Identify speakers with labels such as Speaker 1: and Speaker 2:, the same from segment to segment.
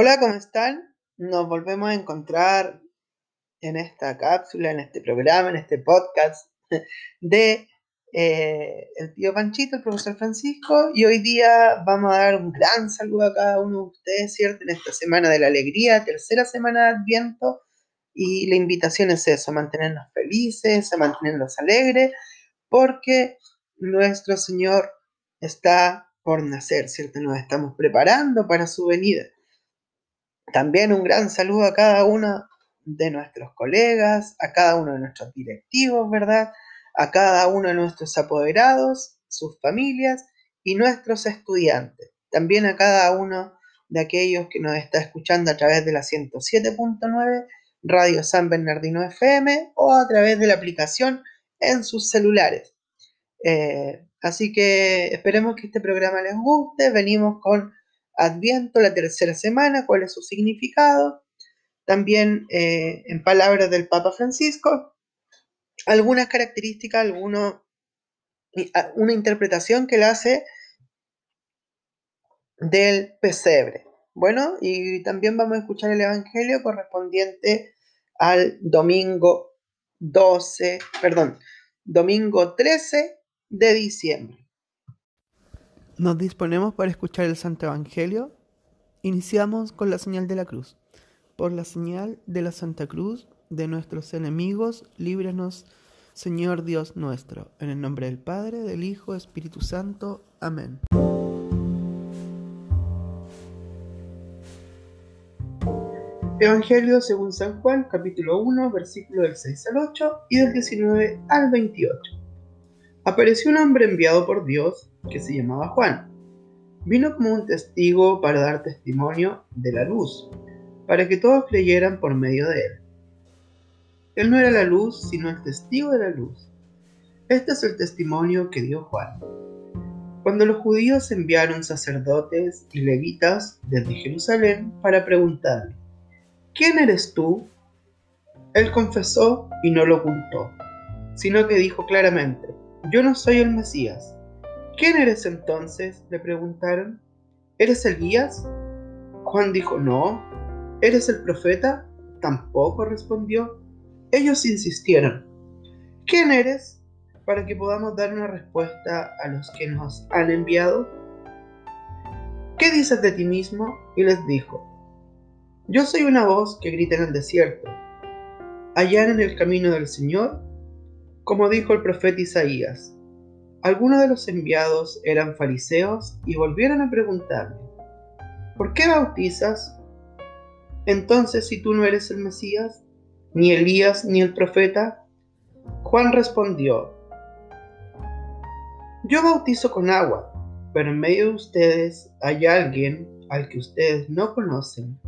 Speaker 1: Hola, ¿cómo están? Nos volvemos a encontrar en esta cápsula, en este programa, en este podcast de eh, el tío Panchito, el profesor Francisco, y hoy día vamos a dar un gran saludo a cada uno de ustedes, ¿cierto? En esta semana de la alegría, tercera semana de Adviento, y la invitación es eso, a mantenernos felices, a mantenernos alegres, porque nuestro Señor está por nacer, ¿cierto? Nos estamos preparando para su venida. También un gran saludo a cada uno de nuestros colegas, a cada uno de nuestros directivos, ¿verdad? A cada uno de nuestros apoderados, sus familias y nuestros estudiantes. También a cada uno de aquellos que nos está escuchando a través de la 107.9 Radio San Bernardino FM o a través de la aplicación en sus celulares. Eh, así que esperemos que este programa les guste. Venimos con Adviento, la tercera semana, cuál es su significado. También, eh, en palabras del Papa Francisco, algunas características, alguno, una interpretación que él hace del pesebre. Bueno, y también vamos a escuchar el Evangelio correspondiente al domingo 12, perdón, domingo 13 de diciembre.
Speaker 2: Nos disponemos para escuchar el Santo Evangelio. Iniciamos con la señal de la cruz. Por la señal de la Santa Cruz de nuestros enemigos, líbranos, Señor Dios nuestro. En el nombre del Padre, del Hijo, Espíritu Santo. Amén.
Speaker 1: Evangelio según San Juan, capítulo 1, versículo del 6 al 8 y del 19 al 28. Apareció un hombre enviado por Dios que se llamaba Juan. Vino como un testigo para dar testimonio de la luz, para que todos creyeran por medio de él. Él no era la luz, sino el testigo de la luz. Este es el testimonio que dio Juan. Cuando los judíos enviaron sacerdotes y levitas desde Jerusalén para preguntarle, ¿quién eres tú? Él confesó y no lo ocultó, sino que dijo claramente, yo no soy el Mesías. ¿Quién eres entonces? le preguntaron. ¿Eres Elías? Juan dijo, no. ¿Eres el profeta? Tampoco respondió. Ellos insistieron. ¿Quién eres? Para que podamos dar una respuesta a los que nos han enviado. ¿Qué dices de ti mismo? Y les dijo, yo soy una voz que grita en el desierto. Allá en el camino del Señor, como dijo el profeta Isaías. Algunos de los enviados eran fariseos y volvieron a preguntarle, ¿por qué bautizas? Entonces, si tú no eres el Mesías, ni Elías, ni el profeta, Juan respondió, yo bautizo con agua, pero en medio de ustedes hay alguien al que ustedes no conocen.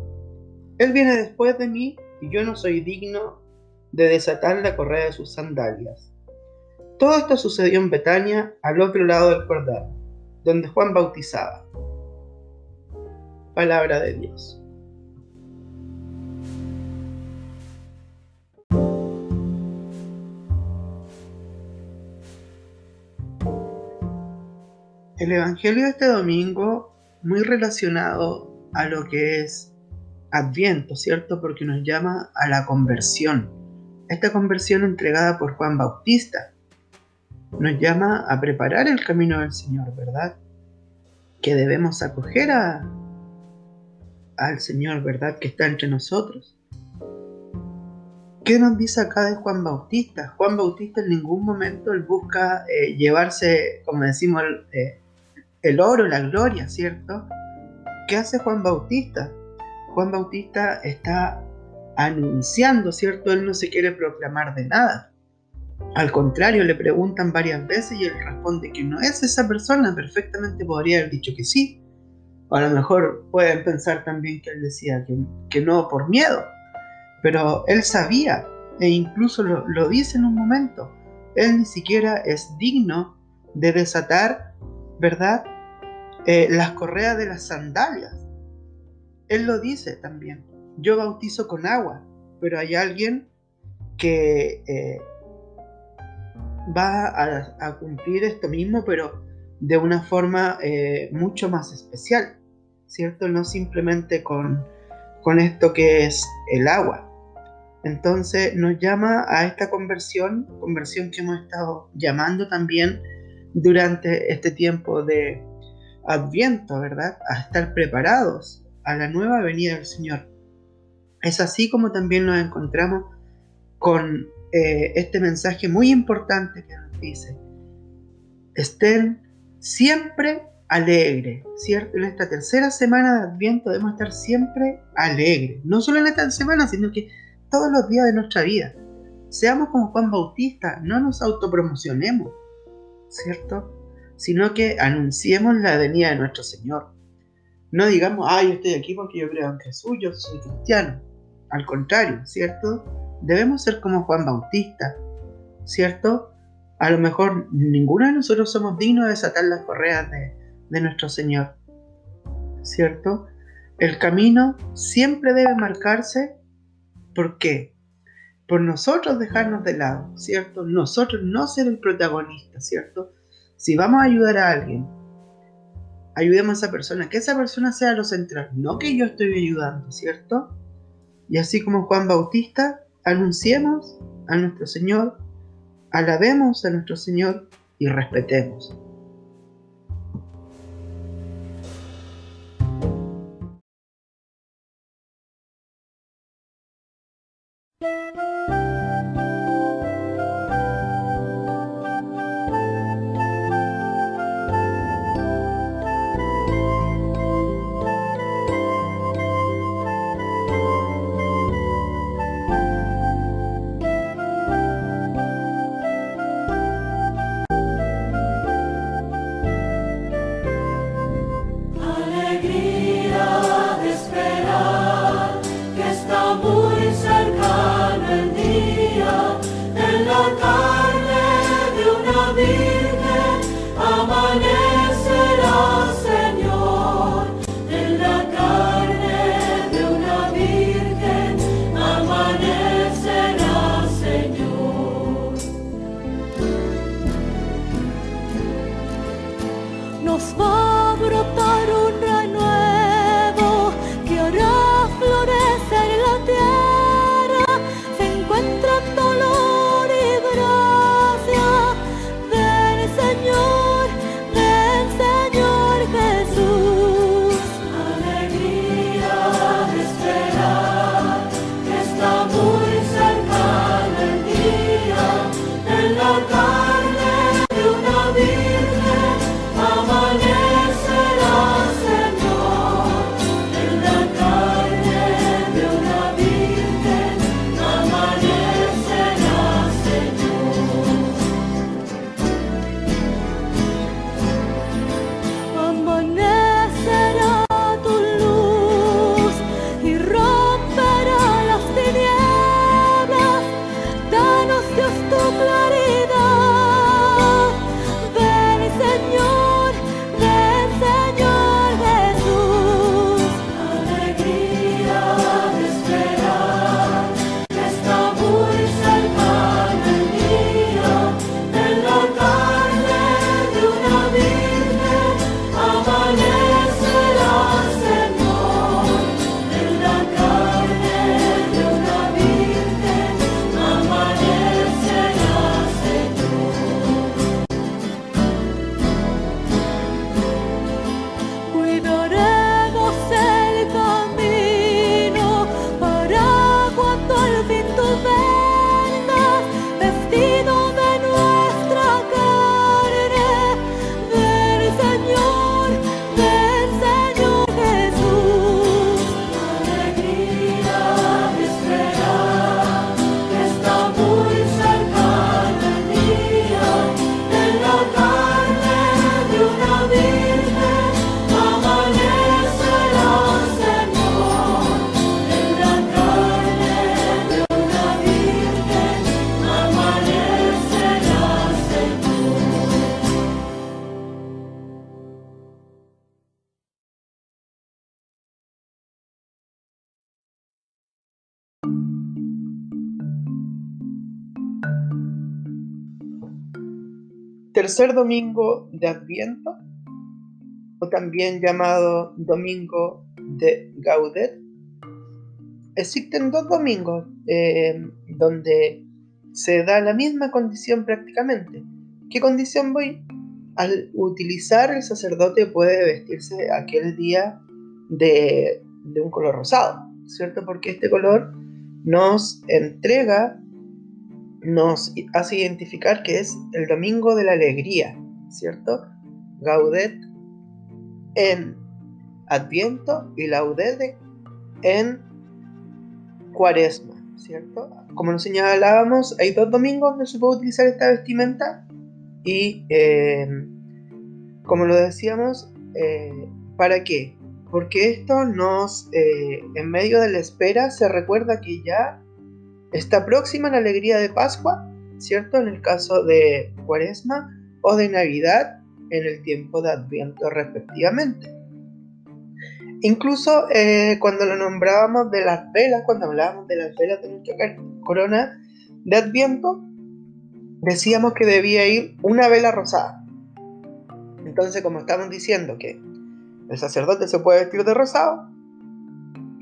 Speaker 1: Él viene después de mí y yo no soy digno de desatar la correa de sus sandalias. Todo esto sucedió en Betania, al otro lado del Jordán, donde Juan bautizaba. Palabra de Dios. El Evangelio de este domingo, muy relacionado a lo que es Adviento, ¿cierto? Porque nos llama a la conversión. Esta conversión entregada por Juan Bautista, nos llama a preparar el camino del Señor, ¿verdad? Que debemos acoger a, al Señor, ¿verdad? Que está entre nosotros. ¿Qué nos dice acá de Juan Bautista? Juan Bautista en ningún momento busca eh, llevarse, como decimos, el, eh, el oro, la gloria, ¿cierto? ¿Qué hace Juan Bautista? Juan Bautista está anunciando, ¿cierto? Él no se quiere proclamar de nada. Al contrario, le preguntan varias veces y él responde que no es esa persona, perfectamente podría haber dicho que sí. O a lo mejor pueden pensar también que él decía que, no por miedo, pero él sabía e incluso lo, dice en un momento. Él ni siquiera es digno de desatar, ¿verdad? Eh, las correas de las sandalias. Él lo dice también. Yo bautizo con agua, pero hay alguien que eh, va a, cumplir esto mismo, pero de una forma eh, mucho más especial, ¿cierto? No simplemente con con esto que es el agua. Entonces nos llama a esta conversión, conversión que hemos estado llamando también durante este tiempo de Adviento, ¿verdad? A estar preparados a la nueva venida del Señor. Es así como también nos encontramos con eh, este mensaje muy importante que nos dice, estén siempre alegres, ¿cierto? En esta tercera semana de Adviento debemos estar siempre alegres, no solo en esta semana, sino que todos los días de nuestra vida. Seamos como Juan Bautista, no nos autopromocionemos, ¿cierto? Sino que anunciemos la venida de nuestro Señor. No digamos, ay, yo estoy aquí porque yo creo en Jesús, yo soy cristiano. Al contrario, ¿cierto? Debemos ser como Juan Bautista, ¿cierto? A lo mejor ninguno de nosotros somos dignos de desatar las correas de, de nuestro Señor, ¿cierto? El camino siempre debe marcarse ¿Por qué? Por nosotros dejarnos de lado, ¿cierto? Nosotros no ser el protagonista, ¿cierto? Si vamos a ayudar a alguien, ayudemos a esa persona, que esa persona sea lo central, no que yo estoy ayudando, ¿cierto? Y así como Juan Bautista, anunciemos a nuestro Señor, alabemos a nuestro Señor y respetemos. Tercer domingo de Adviento, o también llamado Domingo de Gaudet, existen dos domingos eh, donde se da la misma condición prácticamente. ¿Qué condición voy? Al utilizar el sacerdote puede vestirse aquel día de, de un color rosado, ¿cierto? Porque este color nos entrega, nos hace identificar que es el domingo de la alegría, ¿cierto? Gaudet en Adviento y Laudete en Cuaresma, ¿cierto? Como nos señalábamos, hay dos domingos donde se puede utilizar esta vestimenta y, eh, como lo decíamos, eh, ¿para qué? Porque esto nos, eh, en medio de la espera, se recuerda que ya está próxima la alegría de Pascua, ¿cierto? En el caso de Cuaresma o de Navidad en el tiempo de Adviento respectivamente. Incluso eh, cuando lo nombrábamos de las velas, cuando hablábamos de las velas de nuestra corona de Adviento, decíamos que debía ir una vela rosada. Entonces, como estamos diciendo que el sacerdote se puede vestir de rosado,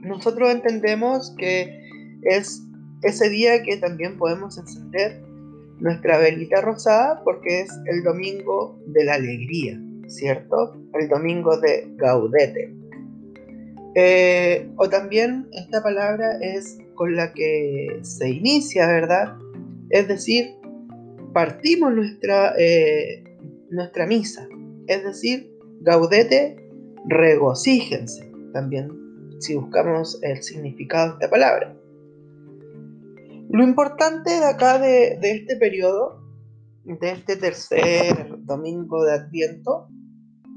Speaker 1: nosotros entendemos que es ese día que también podemos encender nuestra velita rosada porque es el domingo de la alegría, ¿cierto? El domingo de Gaudete. Eh, o también esta palabra es con la que se inicia, ¿verdad? Es decir, partimos nuestra, eh, nuestra misa. Es decir, gaudete, regocíjense. También, si buscamos el significado de esta palabra. Lo importante de acá de, de este periodo, de este tercer domingo de Adviento,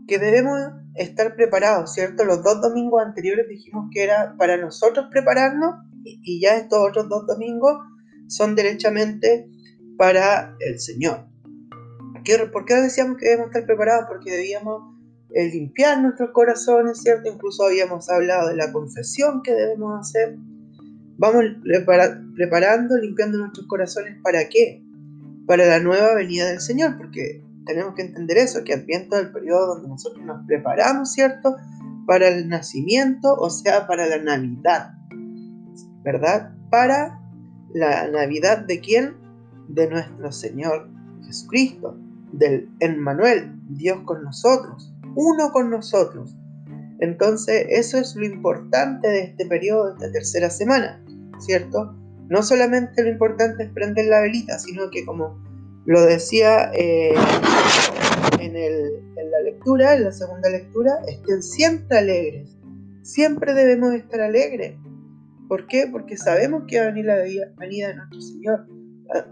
Speaker 1: que debemos estar preparados, ¿cierto? Los dos domingos anteriores dijimos que era para nosotros prepararnos y ya estos otros dos domingos son derechamente para el Señor. ¿Por qué decíamos que debemos estar preparados? Porque debíamos eh, limpiar nuestros corazones, ¿cierto? Incluso habíamos hablado de la confesión que debemos hacer. Vamos preparando, limpiando nuestros corazones, ¿para qué? Para la nueva venida del Señor, porque tenemos que entender eso, que Adviento es el periodo donde nosotros nos preparamos, ¿cierto? Para el nacimiento, o sea, para la Navidad, ¿verdad? Para la Navidad de quién? De nuestro Señor Jesucristo, del Emmanuel, Dios con nosotros, uno con nosotros. Entonces, eso es lo importante de este periodo, de esta tercera semana, ¿cierto? No solamente lo importante es prender la velita, sino que como lo decía eh, en, la lectura, en la segunda lectura, estén siempre alegres. Siempre debemos estar alegres. ¿Por qué? Porque sabemos que va a venir la venida de nuestro Señor.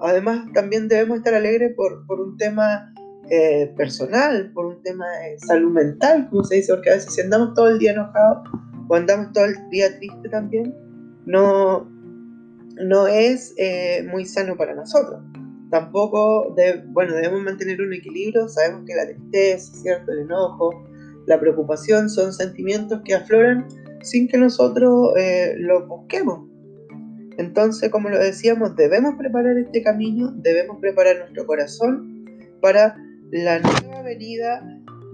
Speaker 1: Además, también debemos estar alegres por, un tema eh, personal, por un tema de salud mental, como se dice, porque a veces si andamos todo el día enojados o andamos todo el día triste también, no, no es eh, muy sano para nosotros tampoco, bueno, debemos mantener un equilibrio, sabemos que la tristeza, ¿cierto? el enojo, la preocupación son sentimientos que afloran sin que nosotros eh, los busquemos. Entonces, como lo decíamos, debemos preparar este camino, debemos preparar nuestro corazón para la nueva venida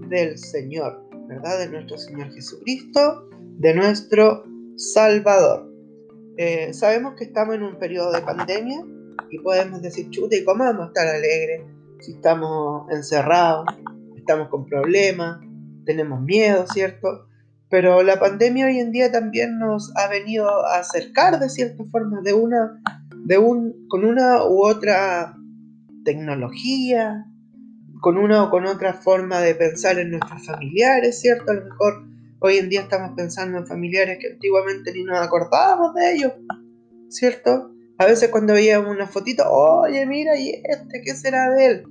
Speaker 1: del Señor, ¿verdad? De nuestro Señor Jesucristo, de nuestro Salvador. Eh, sabemos que estamos en un periodo de pandemia, y podemos decir, chuta, ¿y cómo vamos a estar alegres si estamos encerrados, estamos con problemas, tenemos miedo, ¿cierto? Pero la pandemia hoy en día también nos ha venido a acercar de cierta forma de una, de un, con una u otra tecnología, con una o con otra forma de pensar en nuestros familiares, ¿cierto? A lo mejor hoy en día estamos pensando en familiares que antiguamente ni nos acordábamos de ellos, ¿cierto? A veces cuando veíamos una fotito, oye, mira, ¿y este qué será de él?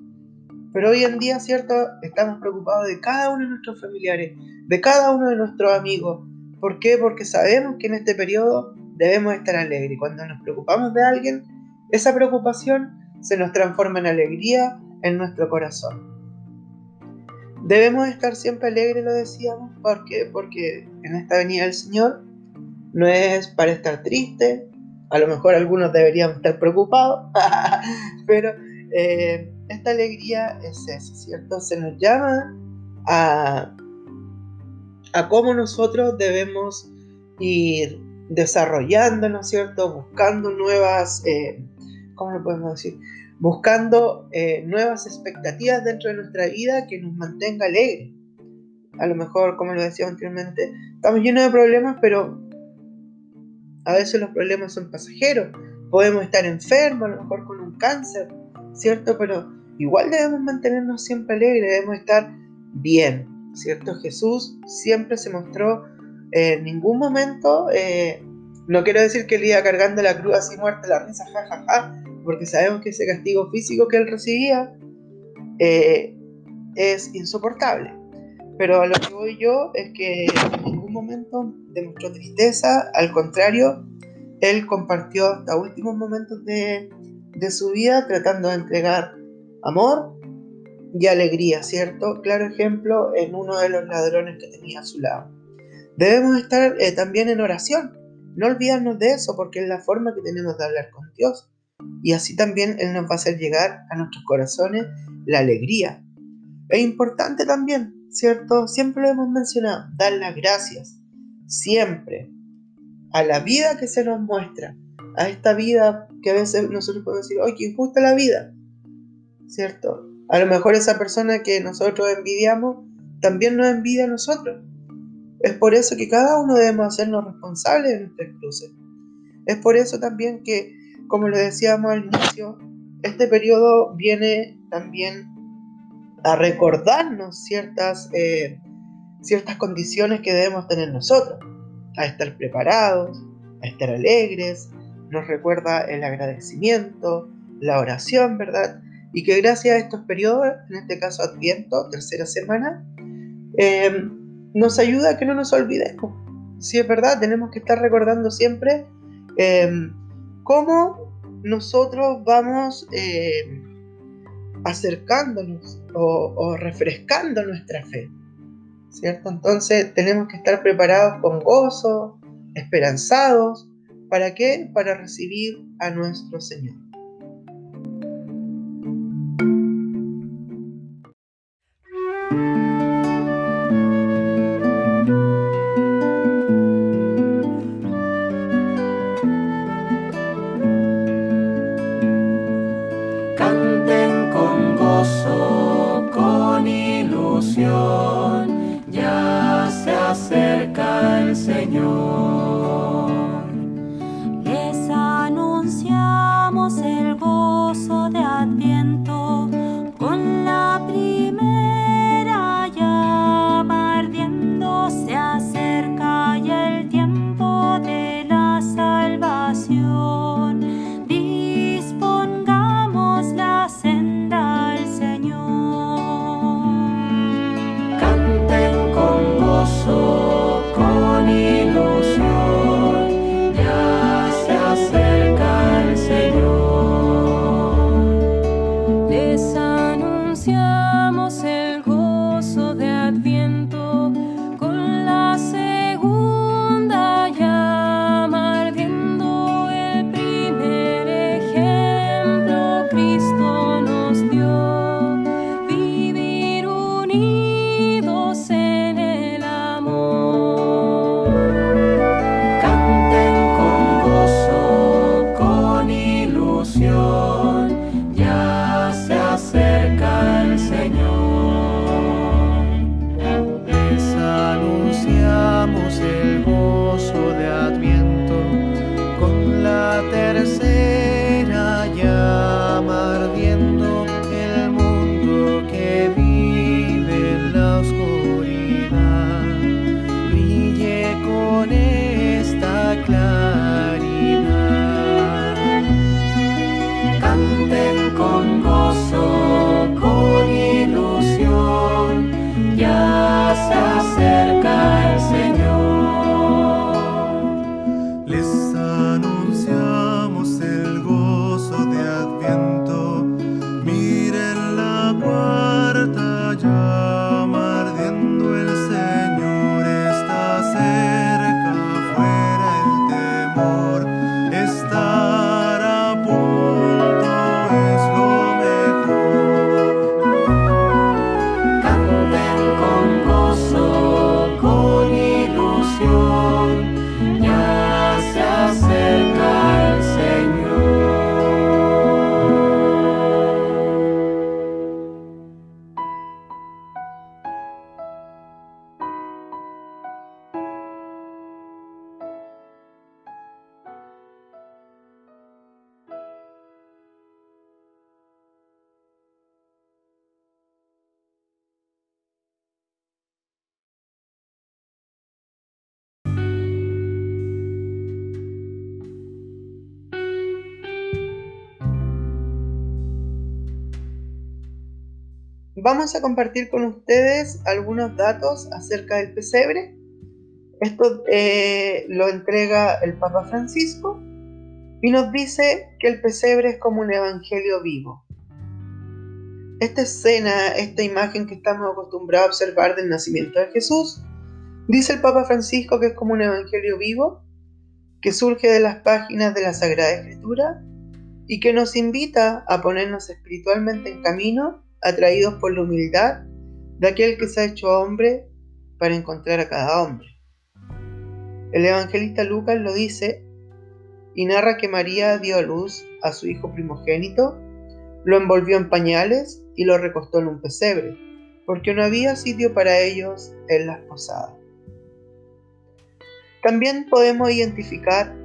Speaker 1: Pero hoy en día, ¿cierto? Estamos preocupados de cada uno de nuestros familiares, de cada uno de nuestros amigos. ¿Por qué? Porque sabemos que en este periodo debemos estar alegres. Cuando nos preocupamos de alguien, esa preocupación se nos transforma en alegría en nuestro corazón. Debemos estar siempre alegres, lo decíamos, porque, porque en esta venida del Señor no es para estar triste, a lo mejor algunos deberían estar preocupados, pero eh, esta alegría es eso, ¿cierto? Se nos llama a, a cómo nosotros debemos ir desarrollando, ¿no es cierto? Buscando nuevas, eh, ¿cómo lo podemos decir? Buscando eh, nuevas expectativas dentro de nuestra vida que nos mantenga alegres. A lo mejor, como lo decía anteriormente, estamos llenos de problemas, pero a veces los problemas son pasajeros. Podemos estar enfermos, a lo mejor con un cáncer, ¿cierto? Pero igual debemos mantenernos siempre alegres, debemos estar bien, ¿cierto? Jesús siempre se mostró en ningún momento, eh, no quiero decir que él iba cargando la cruz así muerta la risa, jajaja, porque sabemos que ese castigo físico que él recibía eh, es insoportable. Pero a lo que voy yo es que en ningún momento demostró tristeza, al contrario, él compartió hasta últimos momentos de, de su vida tratando de entregar amor y alegría, ¿cierto? Claro ejemplo en uno de los ladrones que tenía a su lado. Debemos estar eh, también en oración, no olvidarnos de eso porque es la forma que tenemos de hablar con Dios. Y así también Él nos va a hacer llegar a nuestros corazones la alegría. Es importante también, ¿cierto? Siempre lo hemos mencionado, dar las gracias, siempre, a la vida que se nos muestra, a esta vida que a veces nosotros podemos decir, oye, qué injusta la vida, ¿cierto? A lo mejor esa persona que nosotros envidiamos también nos envidia a nosotros. Es por eso que cada uno debemos hacernos responsables de nuestras cruces. Es por eso también que, como lo decíamos al inicio, este periodo viene también a recordarnos ciertas, eh, ciertas condiciones que debemos tener nosotros, a estar preparados, a estar alegres, nos recuerda el agradecimiento, la oración, ¿verdad? y que gracias a estos periodos, en este caso Adviento, tercera semana, eh, nos ayuda a que no nos olvidemos. Si es verdad, tenemos que estar recordando siempre eh, cómo nosotros vamos eh, acercándonos o, o, refrescando nuestra fe. ¿Cierto? Entonces tenemos que estar preparados con gozo, esperanzados. ¿Para qué? Para recibir a nuestro Señor. Vamos a compartir con ustedes algunos datos acerca del pesebre. Esto eh, lo entrega el Papa Francisco y nos dice que el pesebre es como un evangelio vivo. Esta escena, esta imagen que estamos acostumbrados a observar del nacimiento de Jesús, dice el Papa Francisco que es como un evangelio vivo que surge de las páginas de la Sagrada Escritura y que nos invita a ponernos espiritualmente en camino, atraídos por la humildad de aquel que se ha hecho hombre para encontrar a cada hombre. El evangelista Lucas lo dice y narra que María dio a luz a su hijo primogénito, lo envolvió en pañales y lo recostó en un pesebre, porque no había sitio para ellos en las posadas. También podemos identificar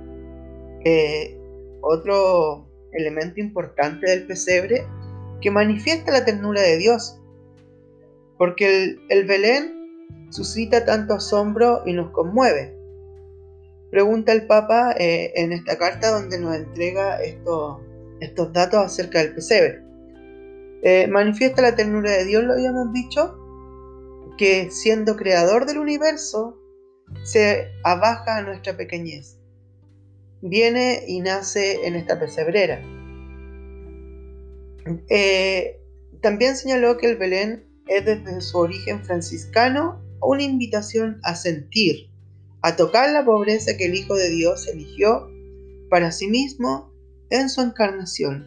Speaker 1: eh, otro elemento importante del pesebre que manifiesta la ternura de Dios, porque el, Belén suscita tanto asombro y nos conmueve. Pregunta el Papa eh, en esta carta donde nos entrega estos datos acerca del pesebre. Eh, manifiesta la ternura de Dios, lo habíamos dicho, que siendo creador del universo, se abaja a nuestra pequeñez. Viene y nace en esta pesebrera. Eh, también señaló que el Belén es desde su origen franciscano una invitación a sentir, a tocar la pobreza que el Hijo de Dios eligió para sí mismo en su encarnación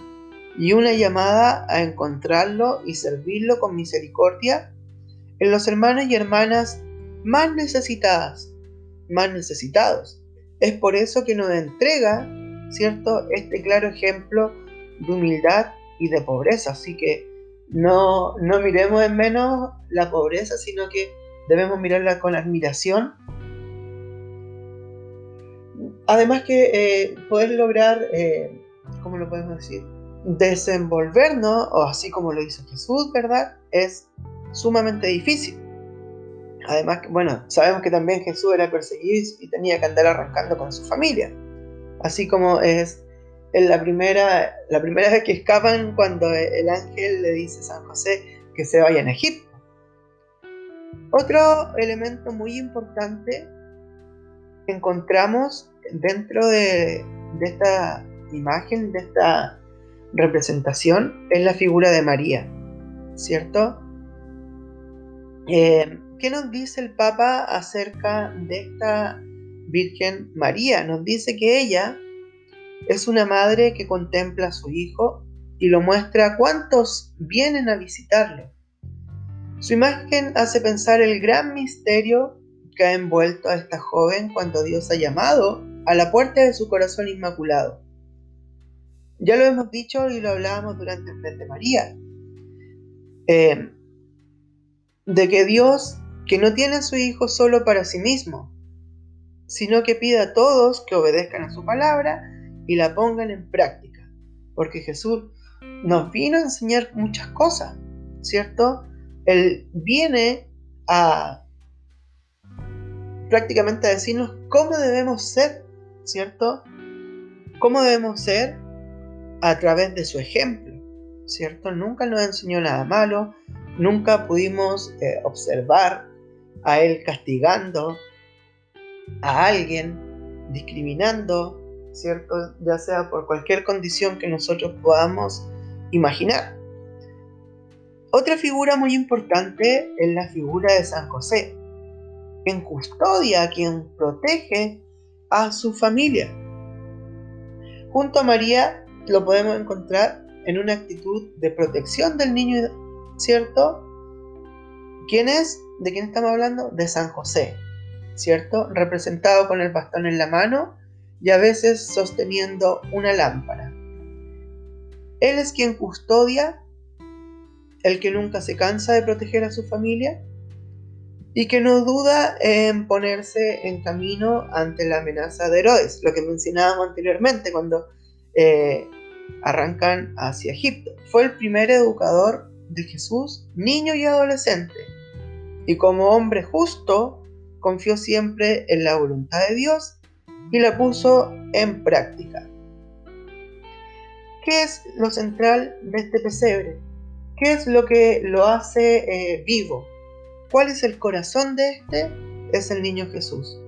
Speaker 1: y una llamada a encontrarlo y servirlo con misericordia en los hermanos y hermanas más necesitadas, más necesitados. Es por eso que nos entrega, ¿cierto?, este claro ejemplo de humildad y de pobreza. Así que no, no miremos en menos la pobreza, sino que debemos mirarla con admiración. Además que eh, poder lograr, eh, ¿cómo lo podemos decir? desenvolvernos, o así como lo hizo Jesús, ¿verdad? Es sumamente difícil. Además, bueno, sabemos que también Jesús era perseguido y tenía que andar arrancando con su familia. Así como es en la primera, la primera vez que escapan cuando el ángel le dice a San José que se vayan a Egipto. Otro elemento muy importante que encontramos dentro de, de esta imagen, de esta representación es la figura de María, ¿cierto? Eh, ¿Qué nos dice el Papa acerca de esta Virgen María? Nos dice que ella es una madre que contempla a su hijo y lo muestra a cuantos vienen a visitarlo. Su imagen hace pensar el gran misterio que ha envuelto a esta joven cuando Dios ha llamado a la puerta de su corazón inmaculado. Ya lo hemos dicho y lo hablábamos durante el mes de María. Eh, de que Dios, que no tiene a su Hijo solo para sí mismo, sino que pide a todos que obedezcan a su palabra y la pongan en práctica. Porque Jesús nos vino a enseñar muchas cosas, ¿cierto? Él viene a prácticamente a decirnos cómo debemos ser, ¿cierto? ¿Cómo debemos ser a través de su ejemplo, ¿cierto? Nunca nos enseñó nada malo, nunca pudimos eh, observar a él castigando a alguien, discriminando, ¿cierto? Ya sea por cualquier condición que nosotros podamos imaginar. Otra figura muy importante es la figura de San José, quien custodia, quien protege a su familia. Junto a María lo podemos encontrar en una actitud de protección del niño, ¿cierto? ¿Quién es? ¿De quién estamos hablando? De San José, ¿cierto? Representado con el bastón en la mano y a veces sosteniendo una lámpara. Él es quien custodia, el que nunca se cansa de proteger a su familia y que no duda en ponerse en camino ante la amenaza de Herodes, lo que mencionábamos anteriormente cuando eh, arrancan hacia Egipto. Fue el primer educador de Jesús, niño y adolescente, y como hombre justo, confió siempre en la voluntad de Dios y la puso en práctica. ¿Qué es lo central de este pesebre? ¿Qué es lo que lo hace eh, vivo? ¿Cuál es el corazón de este? Es el niño Jesús.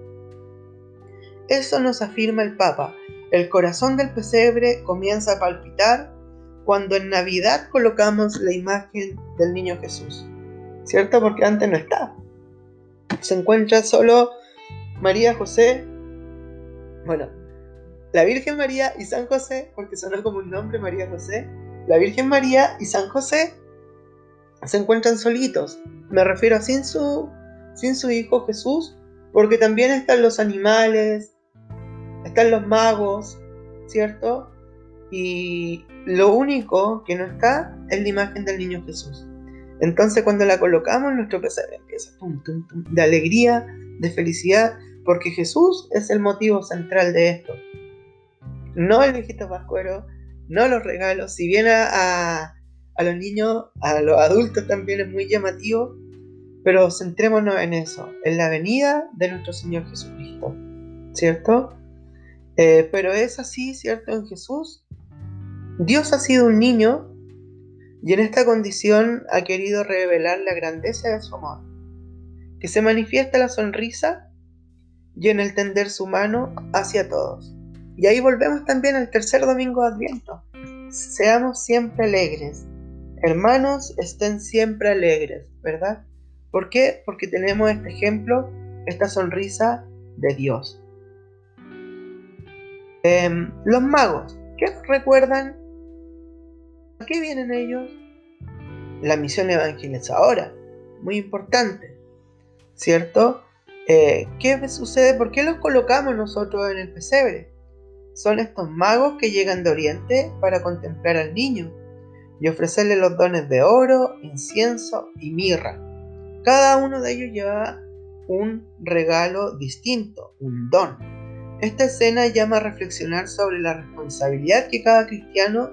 Speaker 1: Eso nos afirma el Papa. El corazón del pesebre comienza a palpitar cuando en Navidad colocamos la imagen del niño Jesús. ¿Cierto? Porque antes no está. Se encuentra solo María José. Bueno, la Virgen María y San José, porque sonó como un nombre María José. La Virgen María y San José se encuentran solitos. Me refiero a sin su, sin su hijo Jesús, porque también están los animales, están los magos, ¿cierto? Y lo único que no está es la imagen del niño Jesús. Entonces cuando la colocamos, nuestro pesebre empieza de alegría, de felicidad, porque Jesús es el motivo central de esto. No el viejito pascuero, no los regalos, si bien a, los niños, a los adultos también es muy llamativo, pero centrémonos en eso, en la venida de nuestro Señor Jesucristo, ¿cierto? Eh, pero es así, ¿cierto? En Jesús, Dios ha sido un niño y en esta condición ha querido revelar la grandeza de su amor, que se manifiesta la sonrisa y en el tender su mano hacia todos. Y ahí volvemos también al tercer domingo de Adviento. Seamos siempre alegres, Hermanos, estén siempre alegres, ¿verdad? ¿Por qué? Porque tenemos este ejemplo, esta sonrisa de Dios. Em, los magos, ¿qué recuerdan? ¿A qué vienen ellos? La misión evangelizadora, muy importante, ¿cierto? Eh, ¿Qué sucede? ¿Por qué los colocamos nosotros en el pesebre? Son estos magos que llegan de Oriente para contemplar al niño y ofrecerle los dones de oro, incienso y mirra. Cada uno de ellos lleva un regalo distinto, un don. Esta escena llama a reflexionar sobre la responsabilidad que cada cristiano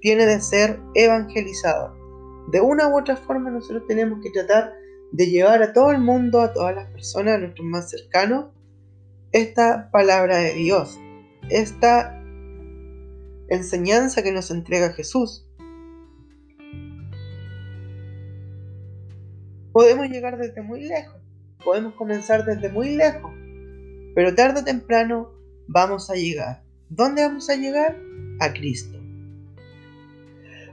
Speaker 1: tiene de ser evangelizador. De una u otra forma nosotros tenemos que tratar de llevar a todo el mundo, a todas las personas, a nuestros más cercanos, esta palabra de Dios, esta enseñanza que nos entrega Jesús. Podemos llegar desde muy lejos, podemos comenzar desde muy lejos, pero tarde o temprano vamos a llegar. ¿Dónde vamos a llegar? A Cristo.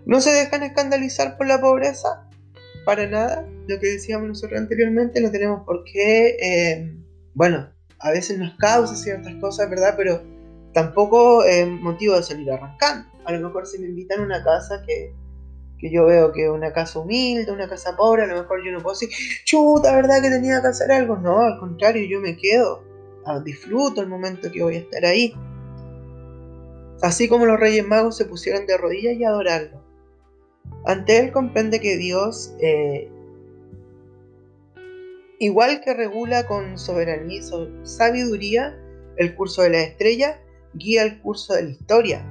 Speaker 1: ¿No se dejan escandalizar por la pobreza? Para nada. Lo que decíamos nosotros anteriormente, no tenemos por qué, eh, bueno, a veces nos causa ciertas cosas, ¿verdad? Pero tampoco es motivo de salir arrancando. A lo mejor si me invitan a una casa que que yo veo que una casa humilde, una casa pobre, a lo mejor yo no puedo decir, chuta, ¿verdad que tenía que hacer algo? No, al contrario, yo me quedo, ah, disfruto el momento que voy a estar ahí. Así como los reyes magos se pusieron de rodillas y adorarlo. Ante él comprende que Dios, eh, igual que regula con soberanía y sabiduría el curso de la estrella, guía el curso de la historia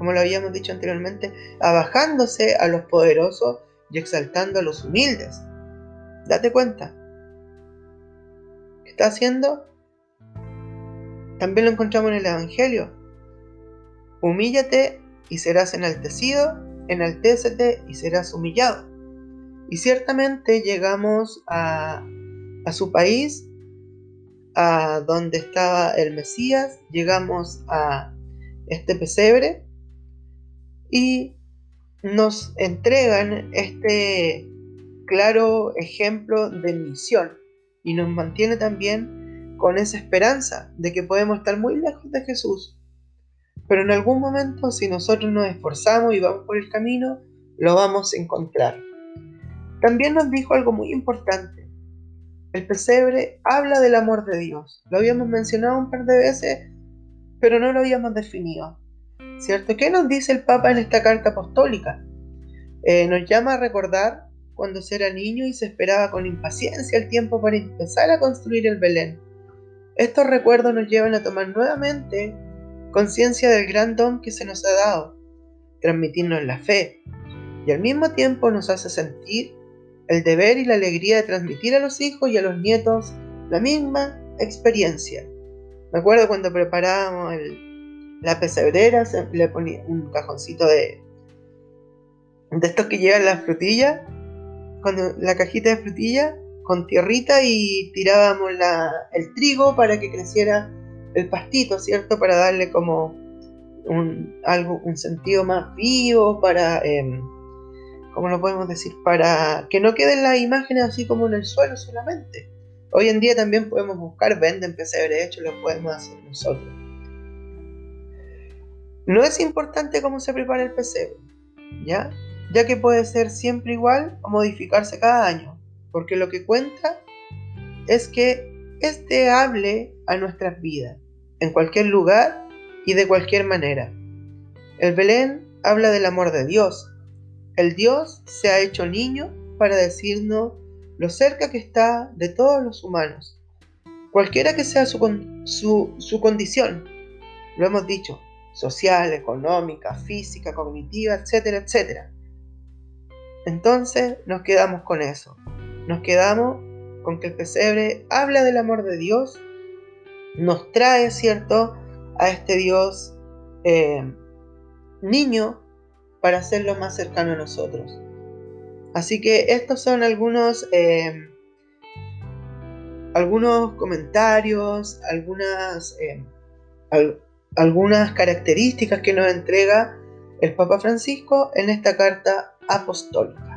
Speaker 1: como lo habíamos dicho anteriormente, abajándose a los poderosos y exaltando a los humildes. Date cuenta. ¿Qué está haciendo? También lo encontramos en el Evangelio. Humíllate y serás enaltecido, enaltécete y serás humillado. Y ciertamente llegamos a, a su país, a donde estaba el Mesías, llegamos a este pesebre y nos entregan este claro ejemplo de misión y nos mantiene también con esa esperanza de que podemos estar muy lejos de Jesús. Pero en algún momento, si nosotros nos esforzamos y vamos por el camino, lo vamos a encontrar. También nos dijo algo muy importante. El pesebre habla del amor de Dios. Lo habíamos mencionado un par de veces, pero no lo habíamos definido. ¿Cierto? ¿Qué nos dice el Papa en esta carta apostólica? Eh, nos llama a recordar cuando se era niño y se esperaba con impaciencia el tiempo para empezar a construir el Belén. Estos recuerdos nos llevan a tomar nuevamente conciencia del gran don que se nos ha dado, transmitirnos la fe, y al mismo tiempo nos hace sentir el deber y la alegría de transmitir a los hijos y a los nietos la misma experiencia. Me acuerdo cuando preparábamos el, la pesebrera le ponía un cajoncito de, de estos que llevan las frutillas, cuando la cajita de frutillas con tierrita y tirábamos el trigo para que creciera el pastito, ¿cierto? Para darle como un, algo, un sentido más vivo, para, eh, ¿cómo lo podemos decir? Para que no queden las imágenes así como en el suelo solamente. Hoy en día también podemos buscar, venden pesebre hecho, lo podemos hacer nosotros. No es importante cómo se prepara el pesebre, ¿ya? Ya que puede ser siempre igual o modificarse cada año, porque lo que cuenta es que este hable a nuestras vidas, en cualquier lugar y de cualquier manera. El Belén habla del amor de Dios. El Dios se ha hecho niño para decirnos lo cerca que está de todos los humanos, cualquiera que sea su, su, condición, lo hemos dicho, social, económica, física, cognitiva, etcétera, etcétera. Entonces nos quedamos con eso, nos quedamos con que el pesebre habla del amor de Dios, nos trae, ¿cierto?, a este Dios eh, niño para hacerlo más cercano a nosotros. Así que estos son algunos, eh, algunos comentarios, algunas, eh, algunas características que nos entrega el Papa Francisco en esta carta apostólica.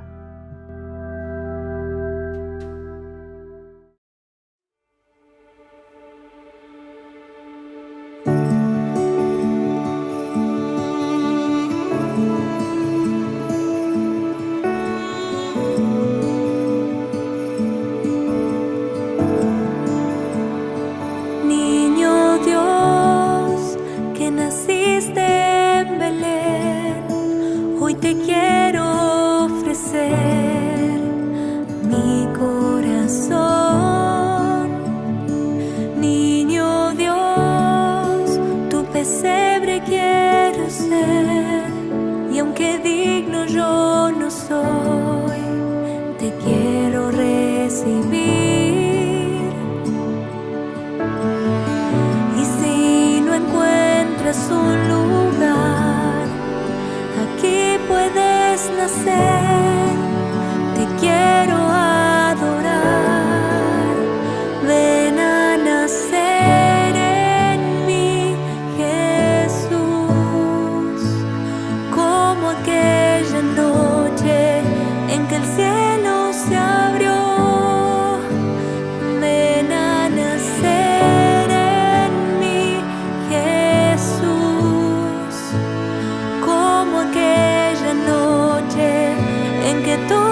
Speaker 3: El cielo.